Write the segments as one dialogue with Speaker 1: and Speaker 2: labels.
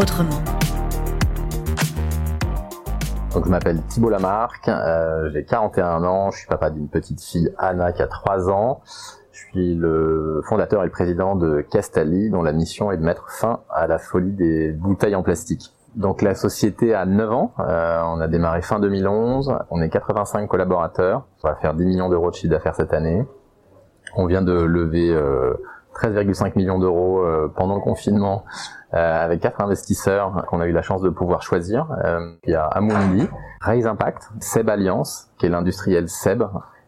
Speaker 1: autrement.
Speaker 2: Donc je m'appelle Thibault Lamarck, euh, j'ai 41 ans, je suis papa d'une petite fille Anna qui a 3 ans. Je suis le fondateur et le président de Castali dont la mission est de mettre fin à la folie des bouteilles en plastique. Donc la société a 9 ans, euh, on a démarré fin 2011, on est 85 collaborateurs, on va faire 10 millions d'euros de chiffre d'affaires cette année. On vient de lever 13,5 euh, millions d'euros euh, pendant le confinement avec quatre investisseurs qu'on a eu la chance de pouvoir choisir. il y a Amundi, Raise Impact, Seb Alliance, qui est l'industriel Seb,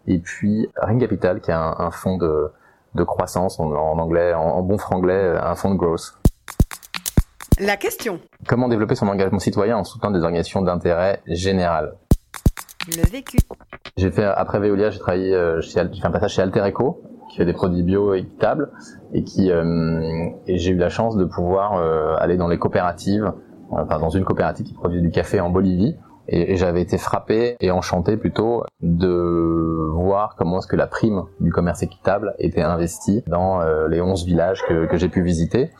Speaker 2: et puis Ring Capital, qui est un, fonds de, de croissance en, anglais, en, en bon franglais, un fonds de growth.
Speaker 3: La question.
Speaker 2: Comment développer son engagement citoyen en soutenant des organisations d'intérêt général?
Speaker 3: Le vécu.
Speaker 2: J'ai fait, après Veolia, j'ai travaillé, euh, j'ai fait un passage chez Alter Eco, qui fait des produits bio équitables, et qui, euh, et j'ai eu la chance de pouvoir euh, aller dans les coopératives, enfin dans une coopérative qui produit du café en Bolivie, et, j'avais été frappé et enchanté plutôt de voir comment est-ce que la prime du commerce équitable était investie dans les 11 villages que, que j'ai pu visiter.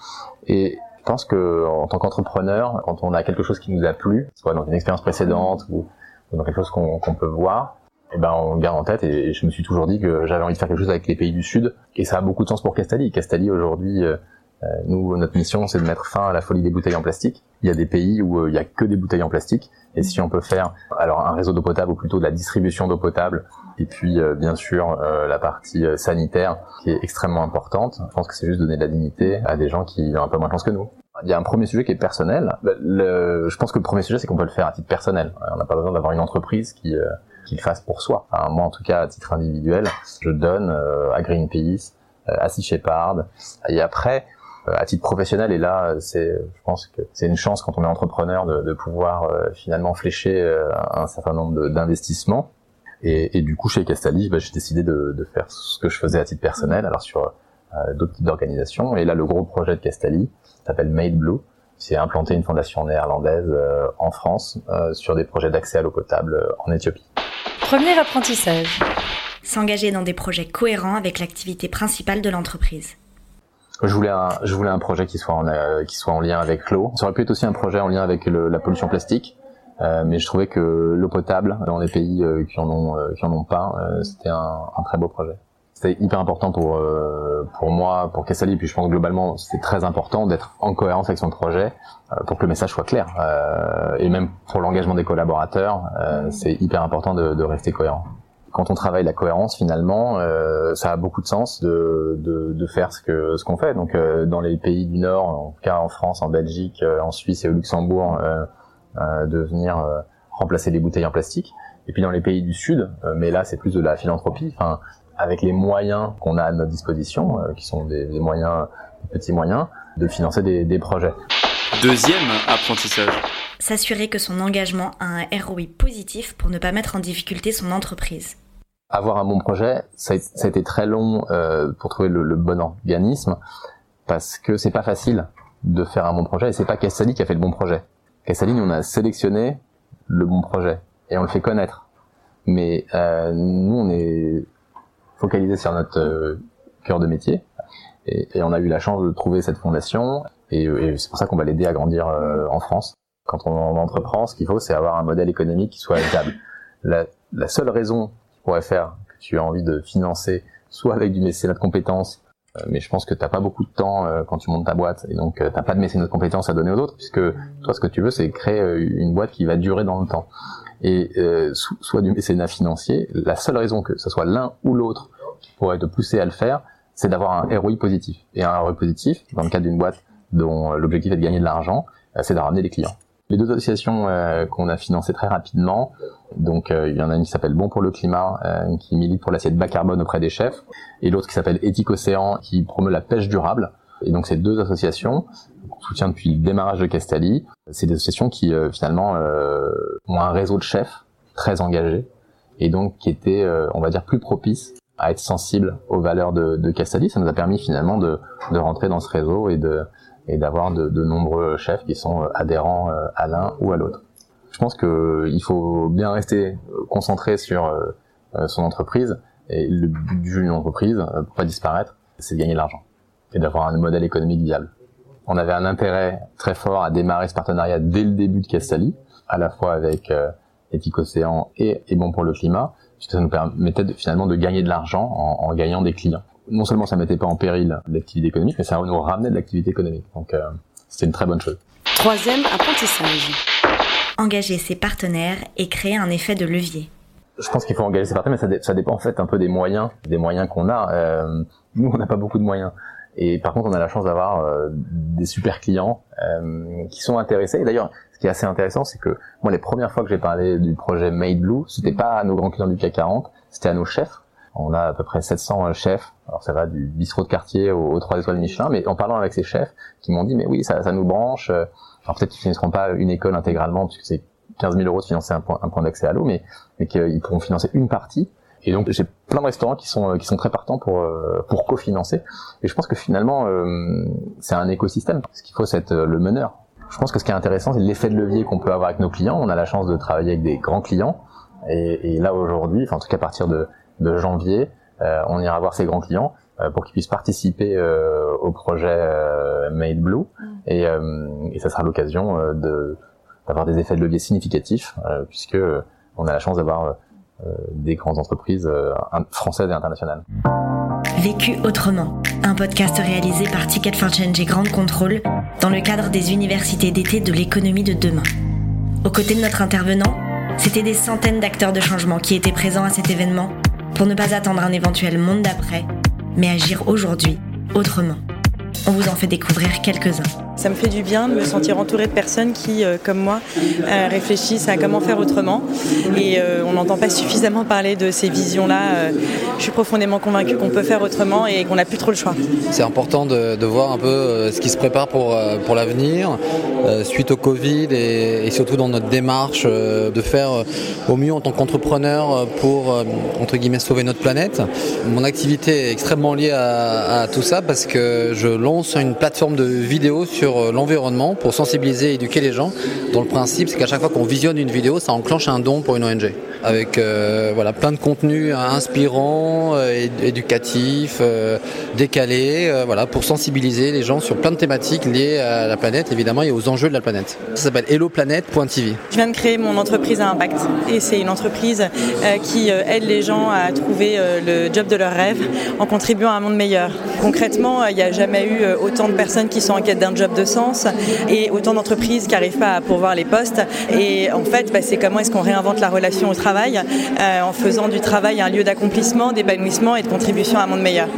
Speaker 2: Et je pense que en tant qu'entrepreneur, quand on a quelque chose qui nous a plu, soit dans une expérience précédente ou, dans quelque chose qu'on peut voir, eh ben on garde en tête. Et, je me suis toujours dit que j'avais envie de faire quelque chose avec les pays du Sud, et ça a beaucoup de sens pour Castali. Castali aujourd'hui, euh, euh, nous, notre mission, c'est de mettre fin à la folie des bouteilles en plastique. Il y a des pays où euh, il y a que des bouteilles en plastique, et si on peut faire alors un réseau d'eau potable ou plutôt de la distribution d'eau potable, et puis bien sûr la partie sanitaire qui est extrêmement importante. Je pense que c'est juste donner de la dignité à des gens qui ont un peu moins de chance que nous. Il y a un premier sujet qui est personnel. Le, je pense que le premier sujet, c'est qu'on peut le faire à titre personnel. On n'a pas besoin d'avoir une entreprise qui, qui le fasse pour soi. Moi, en tout cas, à titre individuel, je donne euh, à Greenpeace, euh, à Sea Shepherd. Et après, euh, à titre professionnel, et là, c'est, je pense que c'est une chance quand on est entrepreneur de, pouvoir finalement flécher un certain nombre d'investissements. Et, du coup, chez Castali, bah, j'ai décidé de, faire ce que je faisais à titre personnel, alors sur d'autres types d'organisations. Et là, le gros projet de Castali, s'appelle Made Blue. C'est implanter une fondation néerlandaise en France sur des projets d'accès à l'eau potable en Éthiopie.
Speaker 1: Premier apprentissage. S'engager dans des projets cohérents avec l'activité principale de l'entreprise.
Speaker 2: Je voulais un, je voulais un projet qui soit en, qui soit en lien avec l'eau. Ça aurait pu être aussi un projet en lien avec le, la pollution plastique, euh, mais je trouvais que l'eau potable dans les pays qui en ont, qui en ont pas, c'était un, un, très beau projet c'était hyper important pour euh, pour moi, pour Kessali, puis je pense que globalement c'est très important d'être en cohérence avec son projet euh, pour que le message soit clair. Euh, et même pour l'engagement des collaborateurs, c'est hyper important de, rester cohérent. Quand on travaille la cohérence, finalement, ça a beaucoup de sens de, faire ce qu'on fait. Donc dans les pays du Nord, en tout cas en France, en Belgique, en Suisse et au Luxembourg, de venir remplacer les bouteilles en plastique. Et puis dans les pays du Sud, mais là c'est plus de la philanthropie. Avec les moyens qu'on a à notre disposition, euh, qui sont des, moyens, des petits moyens, de financer des, des projets.
Speaker 4: Deuxième apprentissage.
Speaker 1: S'assurer que son engagement a un ROI positif pour ne pas mettre en difficulté son entreprise.
Speaker 2: Avoir un bon projet, ça a, ça a été très long euh, pour trouver le, le, bon organisme, parce que c'est pas facile de faire un bon projet, et c'est pas Cassali qui a fait le bon projet. Cassali, on a sélectionné le bon projet, et on le fait connaître. Mais euh, nous, on est focalisé sur notre euh, cœur de métier. Et, on a eu la chance de trouver cette fondation. Et, c'est pour ça qu'on va l'aider à grandir euh, en France. Quand on, entreprend, ce qu'il faut, c'est avoir un modèle économique qui soit viable. La, seule raison qui pourrait faire que tu as envie de financer, soit avec du mécénat de compétences, euh, mais je pense que t'as pas beaucoup de temps quand tu montes ta boîte, et donc t'as pas de mécénat de compétences à donner aux autres, puisque toi, ce que tu veux, c'est créer une boîte qui va durer dans le temps et euh, soit du mécénat financier, la seule raison que ce soit l'un ou l'autre qui pourrait te pousser à le faire, c'est d'avoir un ROI positif. Et un ROI positif, dans le cadre d'une boîte dont l'objectif est de gagner de l'argent, euh, c'est de ramener des clients. Les deux associations euh, qu'on a financées très rapidement, donc il y en a une qui s'appelle Bon pour le climat, qui milite pour l'assiette bas carbone auprès des chefs, et l'autre qui s'appelle Éthique Océan, qui promeut la pêche durable. Et donc ces deux associations, qu'on soutient depuis le démarrage de Castali, c'est des associations qui finalement ont un réseau de chefs très engagés et donc qui étaient, on va dire, plus propices à être sensibles aux valeurs de, de Castali. Ça nous a permis finalement de, rentrer dans ce réseau et de et d'avoir de, nombreux chefs qui sont adhérents à l'un ou à l'autre. Je pense qu'il faut bien rester concentré sur euh, son entreprise. Et le but d'une entreprise, euh, pour pas disparaître, c'est de gagner de l'argent et d'avoir un modèle économique viable. On avait un intérêt très fort à démarrer ce partenariat dès le début de Castali, à la fois avec euh, Éthique Océan et, et Bon pour le climat, puisque ça nous permettait de, finalement de gagner de l'argent en, en, gagnant des clients. Non seulement ça mettait pas en péril l'activité économique, mais ça nous ramenait de l'activité économique. Donc euh, c'était une très bonne chose.
Speaker 3: Troisième apprentissage.
Speaker 1: Engager ses partenaires et créer un effet de levier
Speaker 2: je pense qu'il faut engager ses partenaires, mais ça, ça, dépend en fait un peu des moyens, des moyens qu'on a. Euh, nous, on n'a pas beaucoup de moyens. Et par contre, on a la chance d'avoir euh, des super clients euh, qui sont intéressés. D'ailleurs, ce qui est assez intéressant, c'est que moi, les premières fois que j'ai parlé du projet Made Blue, c'était pas à nos grands clients du CAC 40, c'était à nos chefs. On a à peu près 700 euh, chefs. Alors ça va du bistrot de quartier aux, trois étoiles Michelin, mais en parlant avec ces chefs, qui m'ont dit mais oui, ça, ça nous branche. Euh, alors peut-être qu'ils finiront pas une école intégralement, puisque c'est 15 000 euros de financer un point, point d'accès à l'eau, mais, mais qu'ils pourront financer une partie. Et donc j'ai plein de restaurants qui sont qui sont très partants pour euh, pour cofinancer. Et je pense que finalement euh, c'est un écosystème. Ce qu'il faut c'est être le meneur. Je pense que ce qui est intéressant c'est l'effet de levier qu'on peut avoir avec nos clients. On a la chance de travailler avec des grands clients. Et, et là aujourd'hui, enfin en tout cas à partir de, de janvier, euh, on ira voir ces grands clients euh, pour qu'ils puissent participer euh, au projet Made Blue. Mm. Et, et ça sera l'occasion de d'avoir des effets de levier significatifs, euh, puisque euh, on a la chance d'avoir euh, des grandes entreprises françaises et internationales.
Speaker 1: Vécu autrement, un podcast réalisé par Ticket for Change et Grande Contrôle dans le cadre des universités d'été de l'économie de demain. Aux côtés de notre intervenant, c'était des centaines d'acteurs de changement qui étaient présents à cet événement pour ne pas attendre un éventuel monde d'après, mais agir aujourd'hui autrement. On vous en fait découvrir quelques-uns.
Speaker 5: Ça me fait du bien de me sentir entourée de personnes qui, euh, comme moi, euh, réfléchissent à comment faire autrement. Et euh, on n'entend pas suffisamment parler de ces visions-là. je suis profondément convaincue qu'on peut faire autrement et qu'on n'a plus trop le choix.
Speaker 6: C'est important de, voir un peu ce qui se prépare pour, pour l'avenir, suite au Covid et, surtout dans notre démarche de faire au mieux en tant qu'entrepreneur pour, entre guillemets, sauver notre planète. Mon activité est extrêmement liée à, tout ça parce que je lance une plateforme de vidéos euh, l'environnement pour sensibiliser et éduquer les gens. Dont le principe, c'est qu'à chaque fois qu'on visionne une vidéo, ça enclenche un don pour une ONG. Avec euh, voilà, plein de contenus inspirants, euh, éducatifs, décalés, voilà, pour sensibiliser les gens sur plein de thématiques liées à la planète, évidemment, et aux enjeux de la planète. Ça s'appelle HelloPlanet.tv.
Speaker 5: Je viens de créer mon entreprise à impact. Et c'est une entreprise qui aide les gens à trouver le job de leur rêve en contribuant à un monde meilleur. Concrètement, il n'y a jamais eu autant de personnes qui sont en quête d'un job de sens et autant d'entreprises qui n'arrivent pas à pourvoir les postes. Et en fait, bah, c'est comment est-ce qu'on réinvente la relation au travail euh, en faisant du travail un lieu d'accomplissement, d'épanouissement et de contribution à un monde meilleur.